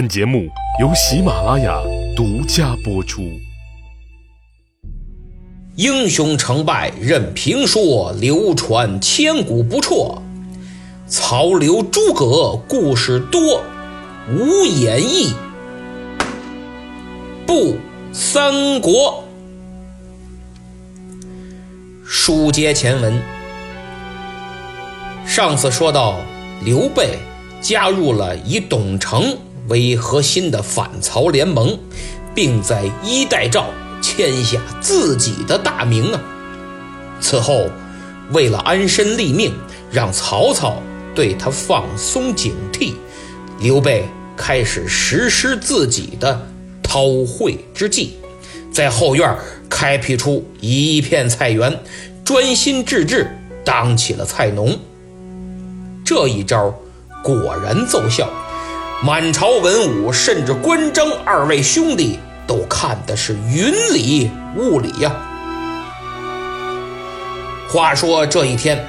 本节目由喜马拉雅独家播出。英雄成败任评说，流传千古不辍。曹刘诸葛故事多，无演义不三国。书接前文，上次说到刘备加入了以董承为核心的反曹联盟，并在衣带诏签下自己的大名啊。此后，为了安身立命，让曹操对他放松警惕，刘备开始实施自己的韬晦之计，在后院开辟出一片菜园，专心致志当起了菜农。这一招果然奏效，满朝文武甚至关张二位兄弟都看的是云里雾里呀。话说这一天，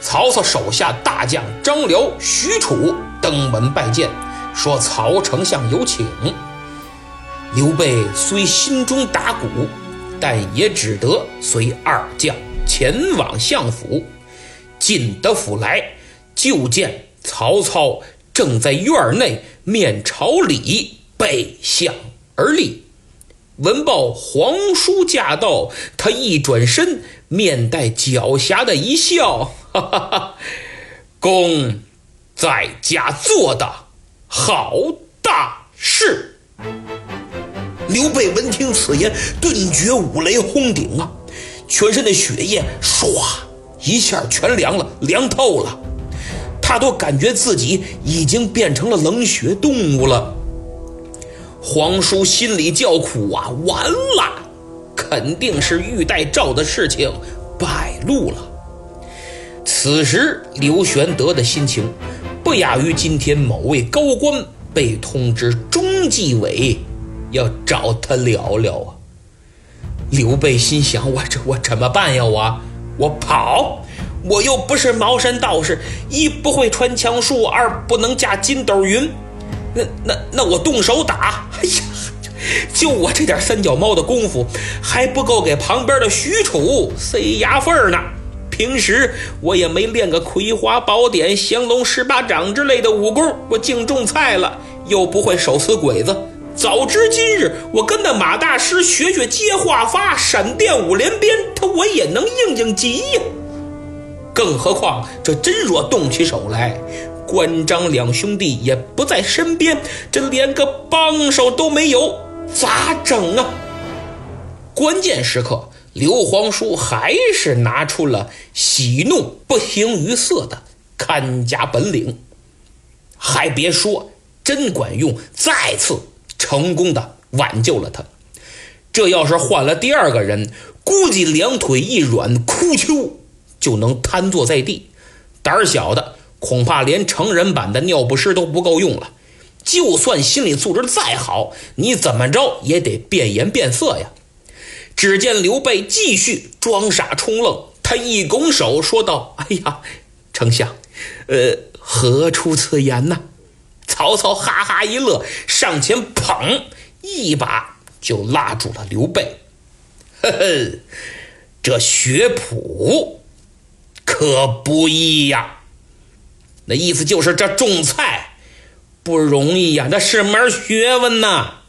曹操手下大将张辽、许褚登门拜见，说曹丞相有请。刘备虽心中打鼓，但也只得随二将前往相府。进得府来，就见曹操正在院内面朝里背向而立。闻报皇叔驾到，他一转身，面带狡黠的一笑：“哈哈哈，公在家做的好大事。”刘备闻听此言，顿觉五雷轰顶啊，全身的血液唰一下全凉了，凉透了。他都感觉自己已经变成了冷血动物了。皇叔心里叫苦啊，完了，肯定是玉带诏的事情败露了。此时刘玄德的心情，不亚于今天某位高官被通知中纪委要找他聊聊啊。刘备心想：我这我怎么办呀？我我跑，我又不是茅山道士，一不会穿墙术，二不能架筋斗云。那那那我动手打！哎呀，就我这点三脚猫的功夫，还不够给旁边的许褚塞牙缝呢。平时我也没练个葵花宝典、降龙十八掌之类的武功，我净种菜了，又不会手撕鬼子。早知今日，我跟那马大师学学接话发、闪电五连鞭，他我也能应应急呀。更何况这真若动起手来，关张两兄弟也不在身边，这连个帮手都没有，咋整啊？关键时刻，刘皇叔还是拿出了喜怒不形于色的看家本领，还别说，真管用，再次成功的挽救了他。这要是换了第二个人，估计两腿一软，哭丘就能瘫坐在地。胆儿小的。恐怕连成人版的尿不湿都不够用了，就算心理素质再好，你怎么着也得变颜变色呀！只见刘备继续装傻充愣，他一拱手说道：“哎呀，丞相，呃，何出此言呢？”曹操哈哈一乐，上前捧一把就拉住了刘备：“呵呵，这学谱可不易呀！”那意思就是这种菜不容易呀，那是门学问呐。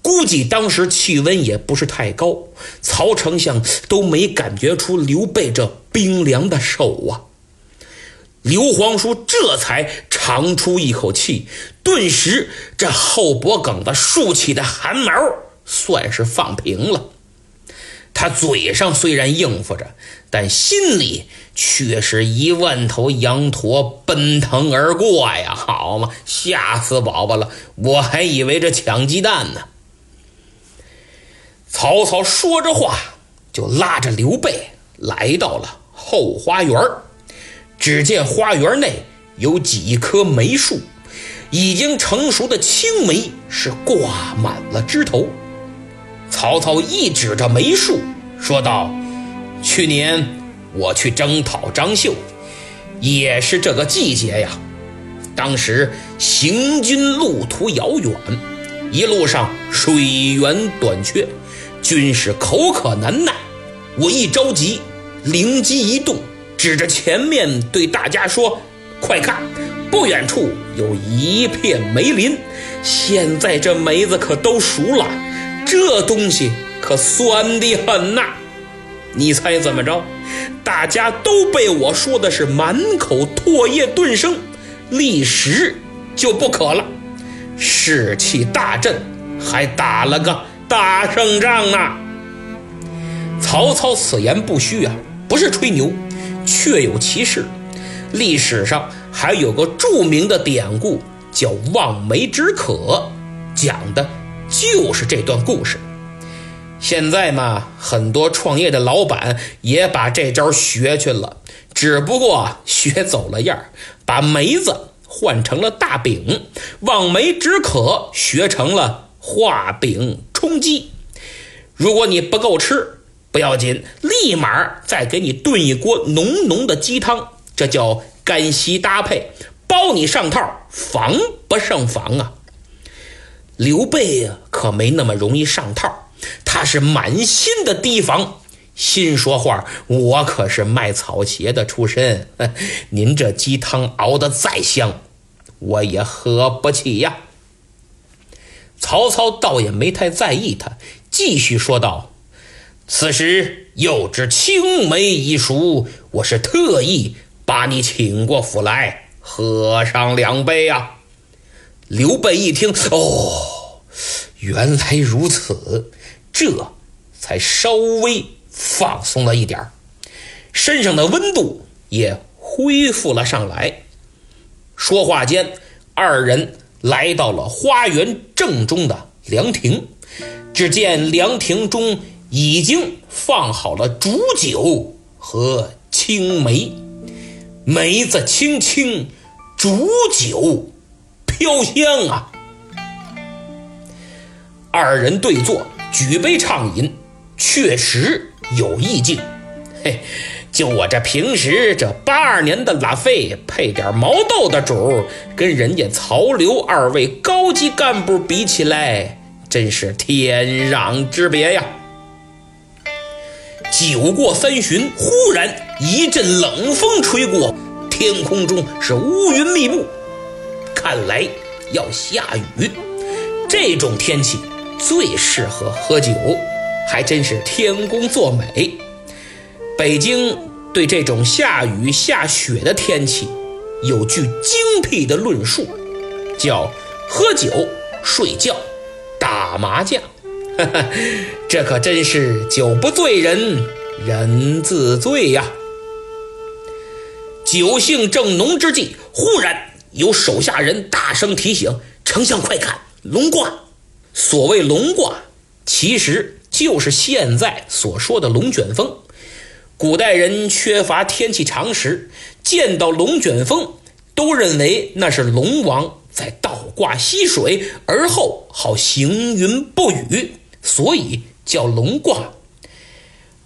估计当时气温也不是太高，曹丞相都没感觉出刘备这冰凉的手啊。刘皇叔这才长出一口气，顿时这后脖梗子竖起的汗毛算是放平了。他嘴上虽然应付着，但心里却是一万头羊驼奔腾而过呀！好嘛，吓死宝宝了！我还以为这抢鸡蛋呢。曹操说着话，就拉着刘备来到了后花园。只见花园内有几棵梅树，已经成熟的青梅是挂满了枝头。曹操一指着梅树，说道：“去年我去征讨张绣，也是这个季节呀。当时行军路途遥远，一路上水源短缺，军士口渴难耐。我一着急，灵机一动，指着前面对大家说：“快看，不远处有一片梅林，现在这梅子可都熟了，这东西可酸的很呐！你猜怎么着？大家都被我说的是满口唾液顿生，立时就不渴了，士气大振，还打了个大胜仗呢。”曹操此言不虚啊，不是吹牛，确有其事。历史上还有个著名的典故，叫“望梅止渴”，讲的就是这段故事。现在嘛，很多创业的老板也把这招学去了，只不过学走了样把梅子换成了大饼，“望梅止渴”学成了画饼充饥。如果你不够吃，不要紧，立马再给你炖一锅浓浓的鸡汤，这叫干稀搭配，包你上套，防不胜防啊！刘备，可没那么容易上套，他是满心的提防，心说话：我可是卖草鞋的出身，您这鸡汤熬得再香，我也喝不起呀。曹操倒也没太在意他，继续说道。此时又知青梅已熟，我是特意把你请过府来喝上两杯啊！刘备一听，哦，原来如此，这才稍微放松了一点身上的温度也恢复了上来。说话间，二人来到了花园正中的凉亭，只见凉亭中。已经放好了煮酒和青梅，梅子青青，煮酒飘香啊！二人对坐，举杯畅饮，确实有意境。嘿，就我这平时这八二年的拉菲，配点毛豆的主，跟人家曹刘二位高级干部比起来，真是天壤之别呀！酒过三巡，忽然一阵冷风吹过，天空中是乌云密布，看来要下雨。这种天气最适合喝酒，还真是天公作美。北京对这种下雨下雪的天气有句精辟的论述，叫喝酒、睡觉、打麻将。这可真是酒不醉人人自醉呀！酒兴正浓之际，忽然有手下人大声提醒：“丞相快看，龙卦！”所谓龙卦，其实就是现在所说的龙卷风。古代人缺乏天气常识，见到龙卷风，都认为那是龙王在倒挂溪水，而后好行云布雨。所以叫龙卦。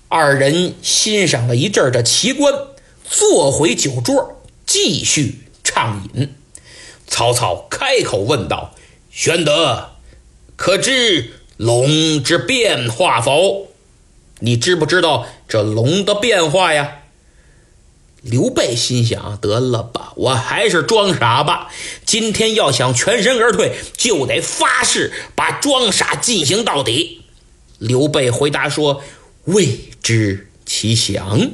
二人欣赏了一阵的奇观，坐回酒桌，继续畅饮。曹操开口问道：“玄德，可知龙之变化否？你知不知道这龙的变化呀？”刘备心想：得了吧，我还是装傻吧。今天要想全身而退，就得发誓把装傻进行到底。刘备回答说：“未知其详。”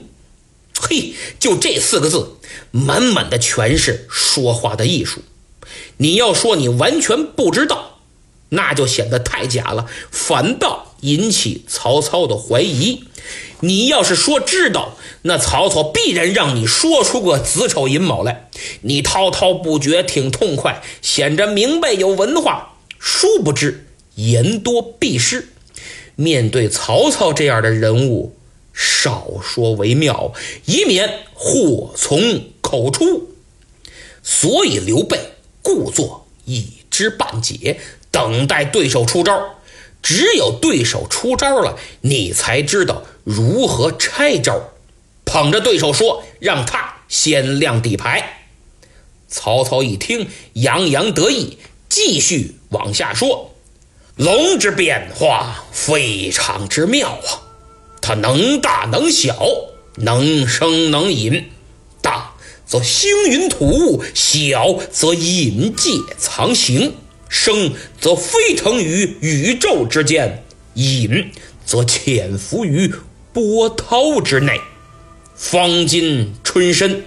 嘿，就这四个字，满满的全是说话的艺术。你要说你完全不知道，那就显得太假了，反倒引起曹操的怀疑。你要是说知道，那曹操必然让你说出个子丑寅卯来。你滔滔不绝，挺痛快，显着明白有文化。殊不知言多必失。面对曹操这样的人物，少说为妙，以免祸从口出。所以刘备故作一知半解，等待对手出招。只有对手出招了，你才知道如何拆招。捧着对手说：“让他先亮底牌。”曹操一听，洋洋得意，继续往下说：“龙之变化非常之妙啊，它能大能小，能生能隐。大则星云吐雾，小则隐介藏形，生则飞腾于宇宙之间，隐则潜伏于波涛之内。方今春深，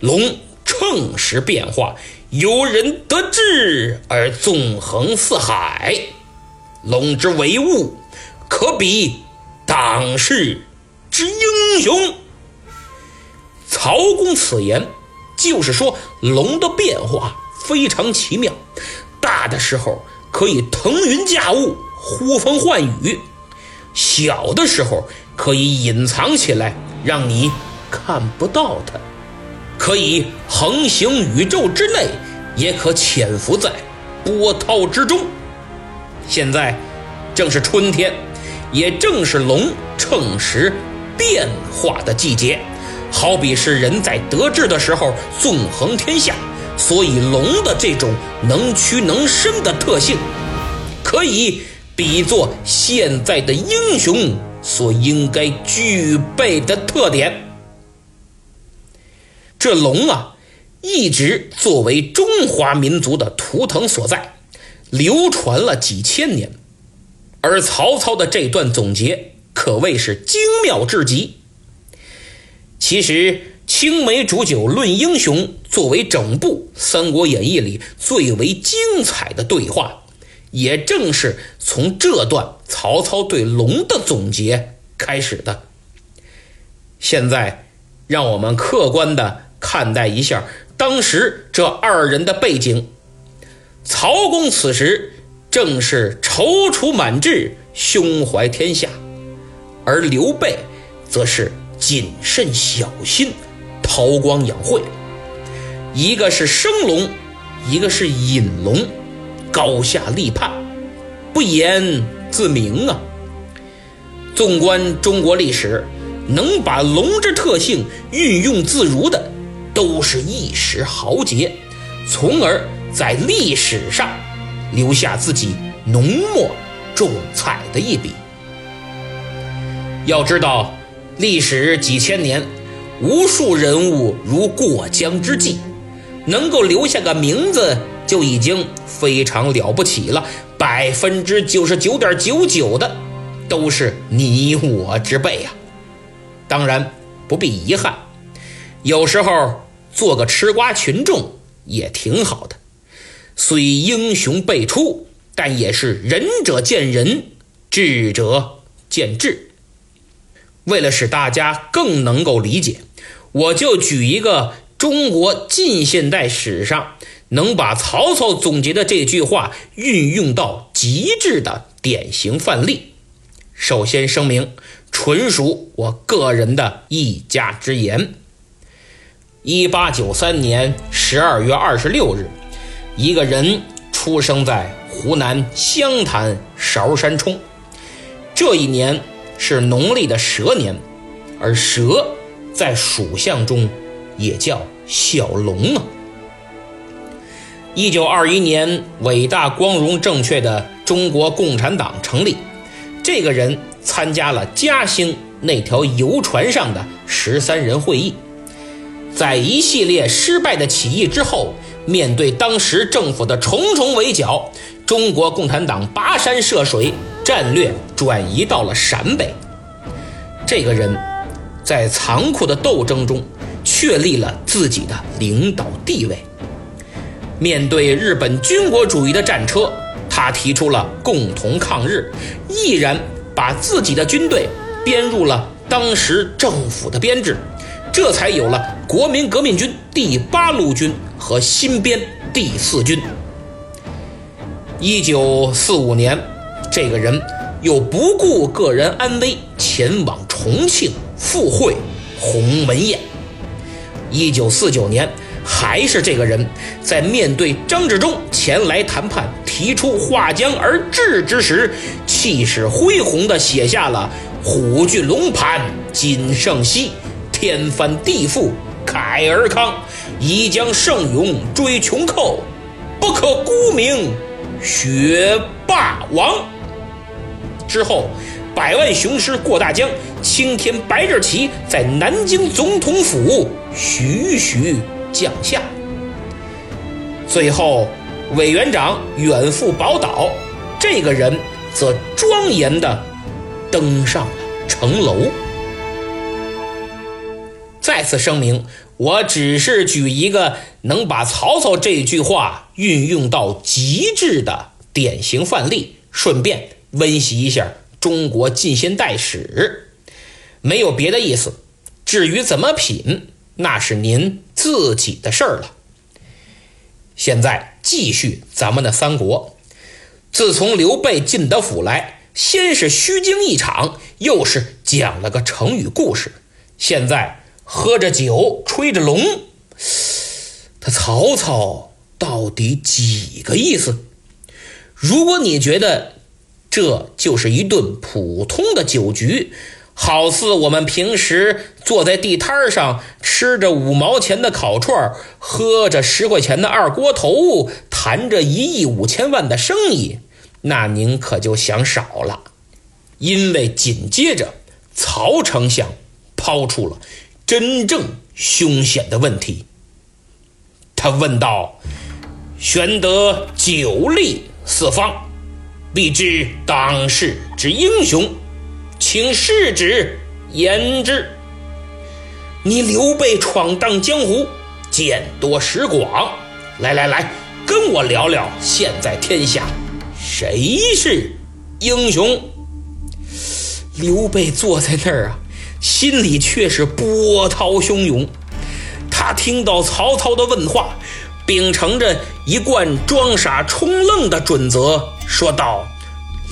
龙。”乘时变化，由人得志而纵横四海。龙之为物，可比当世之英雄。曹公此言，就是说龙的变化非常奇妙，大的时候可以腾云驾雾、呼风唤雨；小的时候可以隐藏起来，让你看不到它。可以横行宇宙之内，也可潜伏在波涛之中。现在正是春天，也正是龙乘时变化的季节，好比是人在得志的时候纵横天下。所以龙的这种能屈能伸的特性，可以比作现在的英雄所应该具备的特点。这龙啊，一直作为中华民族的图腾所在，流传了几千年。而曹操的这段总结可谓是精妙至极。其实，青梅煮酒论英雄作为整部《三国演义》里最为精彩的对话，也正是从这段曹操对龙的总结开始的。现在，让我们客观的。看待一下当时这二人的背景，曹公此时正是踌躇满志、胸怀天下，而刘备则是谨慎小心、韬光养晦。一个是生龙，一个是隐龙，高下立判，不言自明啊。纵观中国历史，能把龙之特性运用自如的。都是一时豪杰，从而在历史上留下自己浓墨重彩的一笔。要知道，历史几千年，无数人物如过江之鲫，能够留下个名字就已经非常了不起了。百分之九十九点九九的都是你我之辈呀。当然不必遗憾，有时候。做个吃瓜群众也挺好的，虽英雄辈出，但也是仁者见仁，智者见智。为了使大家更能够理解，我就举一个中国近现代史上能把曹操总结的这句话运用到极致的典型范例。首先声明，纯属我个人的一家之言。一八九三年十二月二十六日，一个人出生在湖南湘潭韶山冲。这一年是农历的蛇年，而蛇在属相中也叫小龙啊。一九二一年，伟大、光荣、正确的中国共产党成立。这个人参加了嘉兴那条游船上的十三人会议。在一系列失败的起义之后，面对当时政府的重重围剿，中国共产党跋山涉水，战略转移到了陕北。这个人，在残酷的斗争中确立了自己的领导地位。面对日本军国主义的战车，他提出了共同抗日，毅然把自己的军队编入了当时政府的编制。这才有了国民革命军第八路军和新编第四军。一九四五年，这个人又不顾个人安危，前往重庆赴会鸿门宴。一九四九年，还是这个人，在面对张治中前来谈判，提出划江而治之时，气势恢宏地写下了“虎踞龙盘锦胜昔”。天翻地覆，凯而康，宜将圣勇追穷寇，不可沽名学霸王。之后，百万雄师过大江，青天白日旗在南京总统府徐徐降下。最后，委员长远赴宝岛，这个人则庄严地登上了城楼。再次声明，我只是举一个能把曹操这句话运用到极致的典型范例，顺便温习一下中国近现代史，没有别的意思。至于怎么品，那是您自己的事儿了。现在继续咱们的三国。自从刘备进得府来，先是虚惊一场，又是讲了个成语故事，现在。喝着酒，吹着龙，他曹操到底几个意思？如果你觉得这就是一顿普通的酒局，好似我们平时坐在地摊上吃着五毛钱的烤串，喝着十块钱的二锅头，谈着一亿五千万的生意，那您可就想少了。因为紧接着曹丞相抛出了。真正凶险的问题，他问道：“玄德久立四方，必知当世之英雄，请示旨言之。你刘备闯荡江湖，见多识广，来来来，跟我聊聊现在天下谁是英雄？”刘备坐在那儿啊。心里却是波涛汹涌。他听到曹操的问话，秉承着一贯装傻充愣的准则，说道：“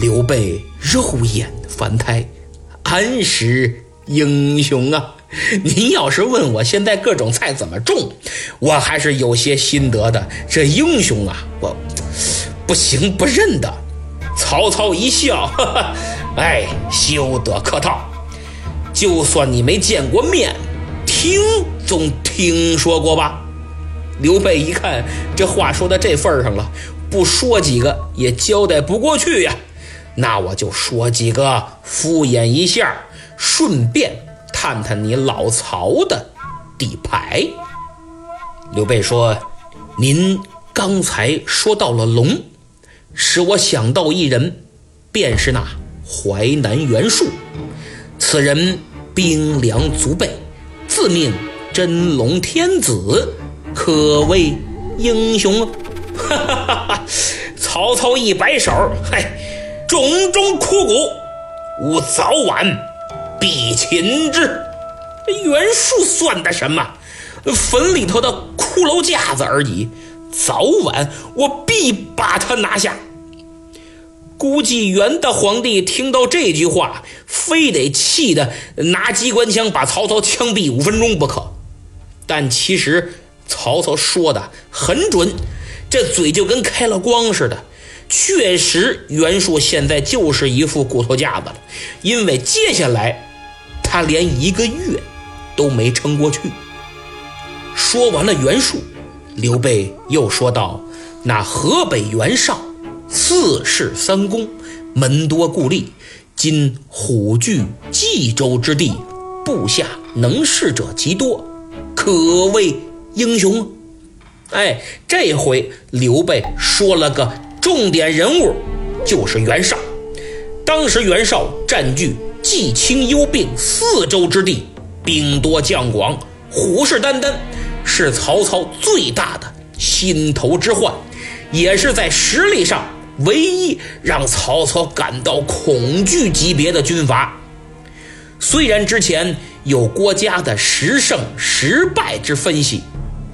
刘备肉眼凡胎，安识英雄啊？您要是问我现在各种菜怎么种，我还是有些心得的。这英雄啊，我不行不认的。”曹操一笑，哈哈，哎，休得客套。就算你没见过面，听总听说过吧？刘备一看这话说到这份上了，不说几个也交代不过去呀。那我就说几个敷衍一下，顺便探探你老曹的底牌。刘备说：“您刚才说到了龙，使我想到一人，便是那淮南袁术。此人。”兵粮足备，自命真龙天子，可谓英雄。哈哈哈哈曹操一摆手，嗨，冢中枯骨，吾早晚必擒之。袁术算得什么？坟里头的骷髅架子而已。早晚我必把他拿下。估计元的皇帝听到这句话，非得气得拿机关枪把曹操枪毙五分钟不可。但其实曹操说的很准，这嘴就跟开了光似的。确实，袁术现在就是一副骨头架子了，因为接下来他连一个月都没撑过去。说完了袁术，刘备又说道：“那河北袁绍。”四世三公，门多故吏，今虎踞冀州之地，部下能事者极多，可谓英雄。哎，这回刘备说了个重点人物，就是袁绍。当时袁绍占据冀青幽并四州之地，兵多将广，虎视眈眈，是曹操最大的心头之患，也是在实力上。唯一让曹操感到恐惧级别的军阀，虽然之前有郭嘉的十胜十败之分析，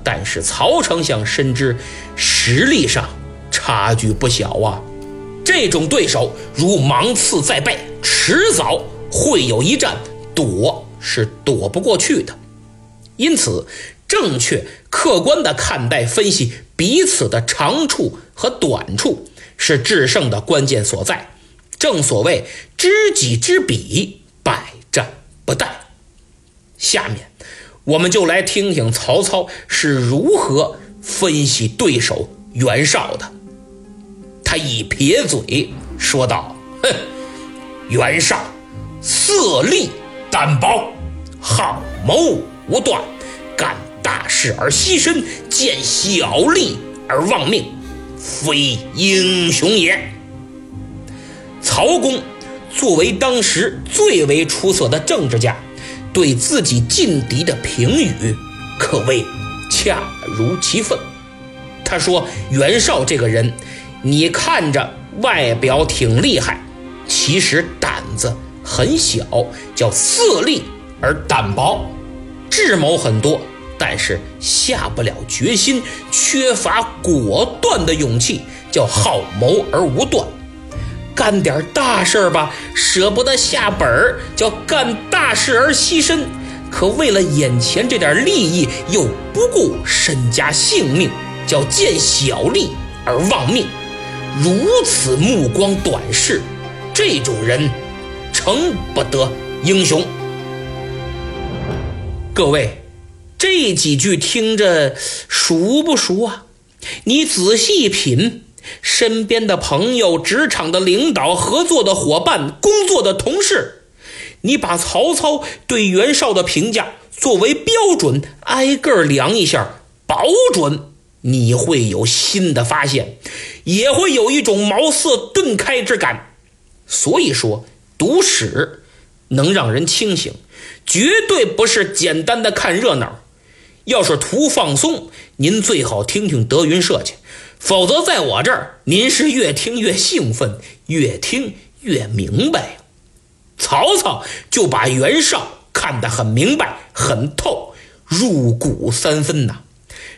但是曹丞相深知实力上差距不小啊。这种对手如芒刺在背，迟早会有一战，躲是躲不过去的。因此，正确客观地看待分析彼此的长处和短处。是制胜的关键所在，正所谓知己知彼，百战不殆。下面我们就来听听曹操是如何分析对手袁绍的。他一撇嘴说道：“哼，袁绍色厉胆薄，好谋无断，干大事而牺牲，见小利而忘命，非英雄也。”曹公作为当时最为出色的政治家。对自己劲敌的评语可谓恰如其分。他说：“袁绍这个人，你看着外表挺厉害，其实胆子很小，叫色厉而胆薄；智谋很多，但是下不了决心，缺乏果断的勇气，叫好谋而无断。”干点大事儿吧，舍不得下本儿，叫干大事而牺牲；可为了眼前这点利益，又不顾身家性命，叫见小利而忘命。如此目光短视，这种人成不得英雄。各位，这几句听着熟不熟啊？你仔细品。身边的朋友、职场的领导、合作的伙伴、工作的同事，你把曹操对袁绍的评价作为标准，挨个量一下，保准你会有新的发现，也会有一种茅塞顿开之感。所以说，读史能让人清醒，绝对不是简单的看热闹。要是图放松，您最好听听德云社去。否则，在我这儿，您是越听越兴奋，越听越明白。曹操就把袁绍看得很明白、很透，入骨三分呐。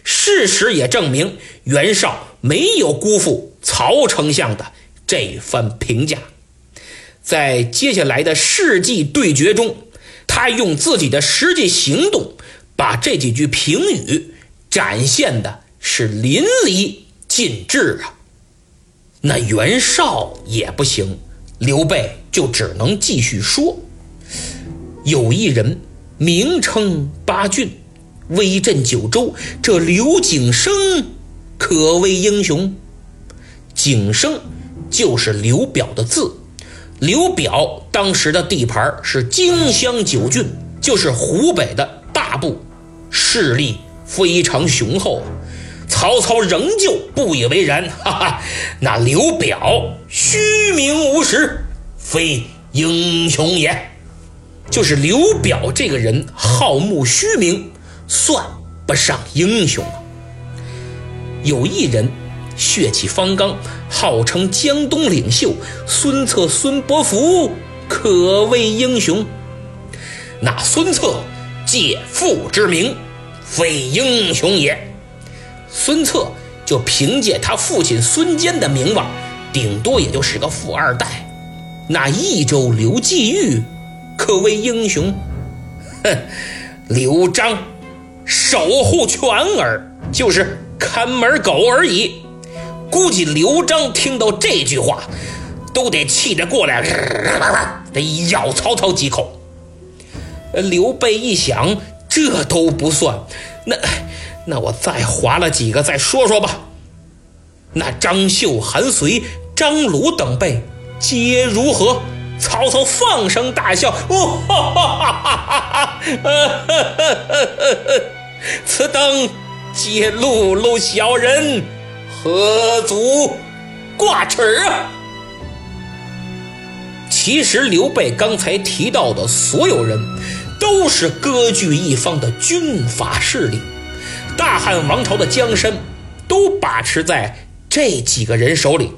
事实也证明，袁绍没有辜负曹丞相的这番评价。在接下来的世纪对决中，他用自己的实际行动，把这几句评语展现的是淋漓。尽致啊！那袁绍也不行，刘备就只能继续说：有一人名称八郡，威震九州，这刘景升可谓英雄。景升就是刘表的字，刘表当时的地盘是荆襄九郡，就是湖北的大部，势力非常雄厚。曹操仍旧不以为然，哈哈，那刘表虚名无实，非英雄也。就是刘表这个人好慕虚名，算不上英雄。有一人血气方刚，号称江东领袖，孙策、孙伯符可谓英雄。那孙策借父之名，非英雄也。孙策就凭借他父亲孙坚的名望，顶多也就是个富二代。那益州刘季玉可谓英雄。哼，刘璋守护犬儿，就是看门狗而已。估计刘璋听到这句话，都得气得过来，得咬曹操几口。刘备一想，这都不算，那。那我再划了几个再说说吧。那张绣、韩遂、张鲁等辈皆如何？曹操放声大笑：“哦，哈哈哈哈哈此等皆碌碌小人，何足挂齿啊！”其实刘备刚才提到的所有人，都是割据一方的军阀势力。大汉王朝的江山都把持在这几个人手里，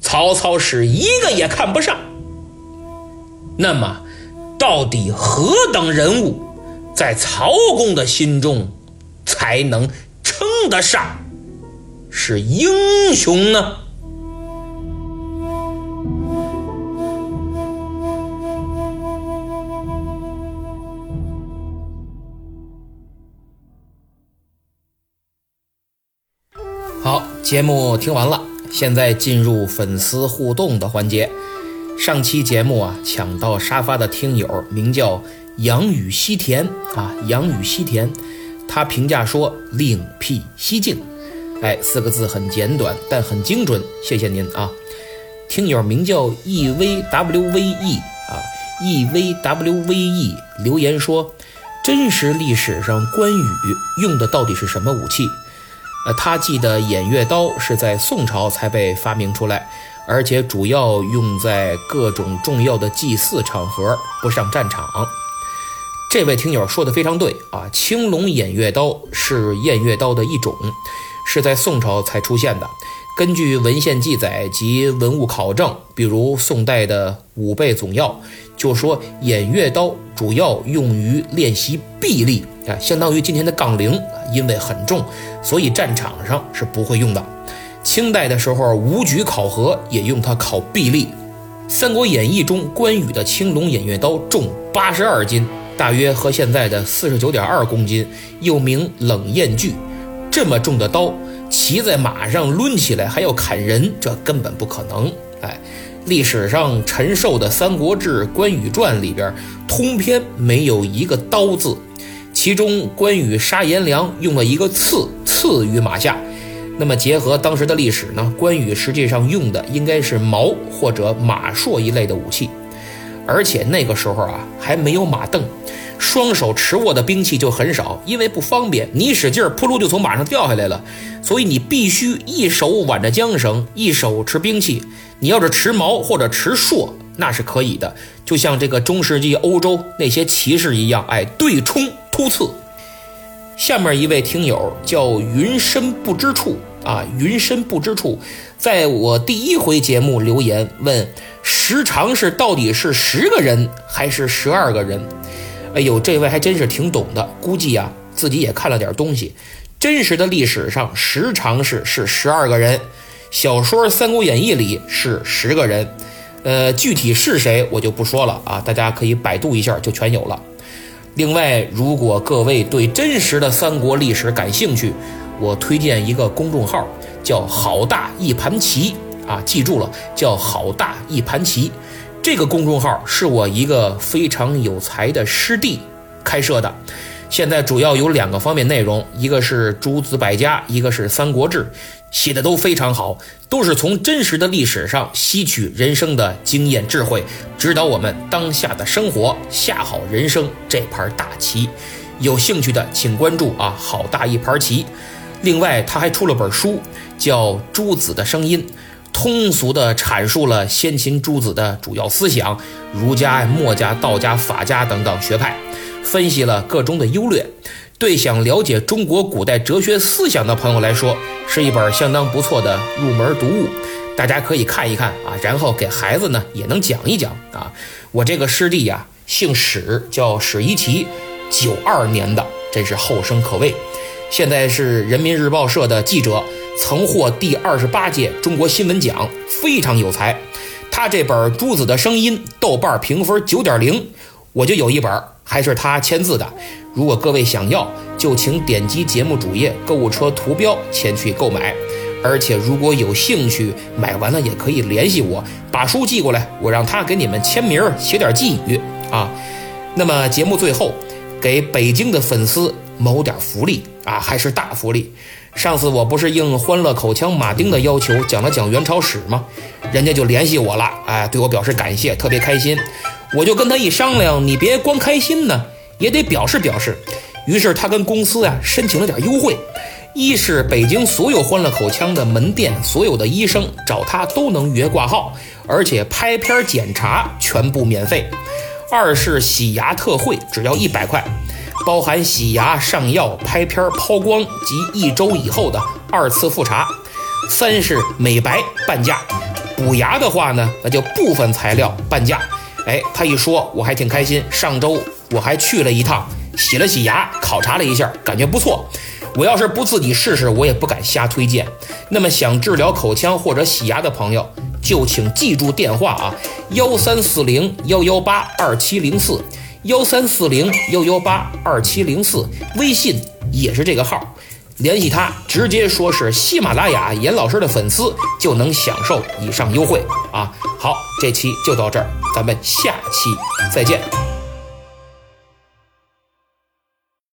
曹操是一个也看不上。那么，到底何等人物在曹公的心中才能称得上是英雄呢？节目听完了，现在进入粉丝互动的环节。上期节目啊，抢到沙发的听友名叫杨雨西田啊，杨雨西田，他评价说另辟蹊径。哎，四个字很简短，但很精准。谢谢您啊！听友名叫 e v w v e 啊，e v w v e 留言说，真实历史上关羽用的到底是什么武器？呃，他记得偃月刀是在宋朝才被发明出来，而且主要用在各种重要的祭祀场合，不上战场。这位听友说的非常对啊，青龙偃月刀是偃月刀的一种。是在宋朝才出现的。根据文献记载及文物考证，比如宋代的《武备总要》就说，偃月刀主要用于练习臂力啊，相当于今天的杠铃，因为很重，所以战场上是不会用的。清代的时候，武举考核也用它考臂力。《三国演义》中关羽的青龙偃月刀重八十二斤，大约和现在的四十九点二公斤，又名冷艳锯。这么重的刀，骑在马上抡起来还要砍人，这根本不可能。哎，历史上陈寿的《三国志·关羽传》里边，通篇没有一个刀字。其中关羽杀颜良用了一个刺，刺于马下。那么结合当时的历史呢，关羽实际上用的应该是矛或者马槊一类的武器，而且那个时候啊还没有马镫。双手持握的兵器就很少，因为不方便，你使劲儿，扑噜就从马上掉下来了。所以你必须一手挽着缰绳，一手持兵器。你要是持矛或者持槊，那是可以的，就像这个中世纪欧洲那些骑士一样，哎，对冲突刺。下面一位听友叫云深不知处啊，云深不知处，在我第一回节目留言问时常是到底是十个人还是十二个人？哎呦，这位还真是挺懂的，估计呀自己也看了点东西。真实的历史上，十常侍是十二个人，小说《三国演义》里是十个人。呃，具体是谁我就不说了啊，大家可以百度一下就全有了。另外，如果各位对真实的三国历史感兴趣，我推荐一个公众号，叫“好大一盘棋”啊，记住了，叫“好大一盘棋”。这个公众号是我一个非常有才的师弟开设的，现在主要有两个方面内容，一个是诸子百家，一个是三国志，写的都非常好，都是从真实的历史上吸取人生的经验智慧，指导我们当下的生活，下好人生这盘大棋。有兴趣的请关注啊，好大一盘棋。另外，他还出了本书，叫《诸子的声音》。通俗地阐述了先秦诸子的主要思想，儒家、墨家、道家、法家等等学派，分析了各中的优劣。对想了解中国古代哲学思想的朋友来说，是一本相当不错的入门读物。大家可以看一看啊，然后给孩子呢也能讲一讲啊。我这个师弟呀，姓史，叫史一奇，九二年的，真是后生可畏。现在是人民日报社的记者。曾获第二十八届中国新闻奖，非常有才。他这本《朱子的声音》豆瓣评分九点零，我就有一本，还是他签字的。如果各位想要，就请点击节目主页购物车图标前去购买。而且如果有兴趣，买完了也可以联系我，把书寄过来，我让他给你们签名，写点寄语啊。那么节目最后，给北京的粉丝谋点福利啊，还是大福利。上次我不是应欢乐口腔马丁的要求讲了讲元朝史吗？人家就联系我了，哎，对我表示感谢，特别开心。我就跟他一商量，你别光开心呢，也得表示表示。于是他跟公司呀申请了点优惠：一是北京所有欢乐口腔的门店，所有的医生找他都能预约挂号，而且拍片检查全部免费；二是洗牙特惠，只要一百块。包含洗牙、上药、拍片、抛光及一周以后的二次复查。三是美白半价，补牙的话呢，那就部分材料半价。哎，他一说我还挺开心。上周我还去了一趟，洗了洗牙，考察了一下，感觉不错。我要是不自己试试，我也不敢瞎推荐。那么想治疗口腔或者洗牙的朋友，就请记住电话啊：幺三四零幺幺八二七零四。幺三四零幺幺八二七零四，微信也是这个号，联系他直接说是喜马拉雅严老师的粉丝，就能享受以上优惠啊！好，这期就到这儿，咱们下期再见。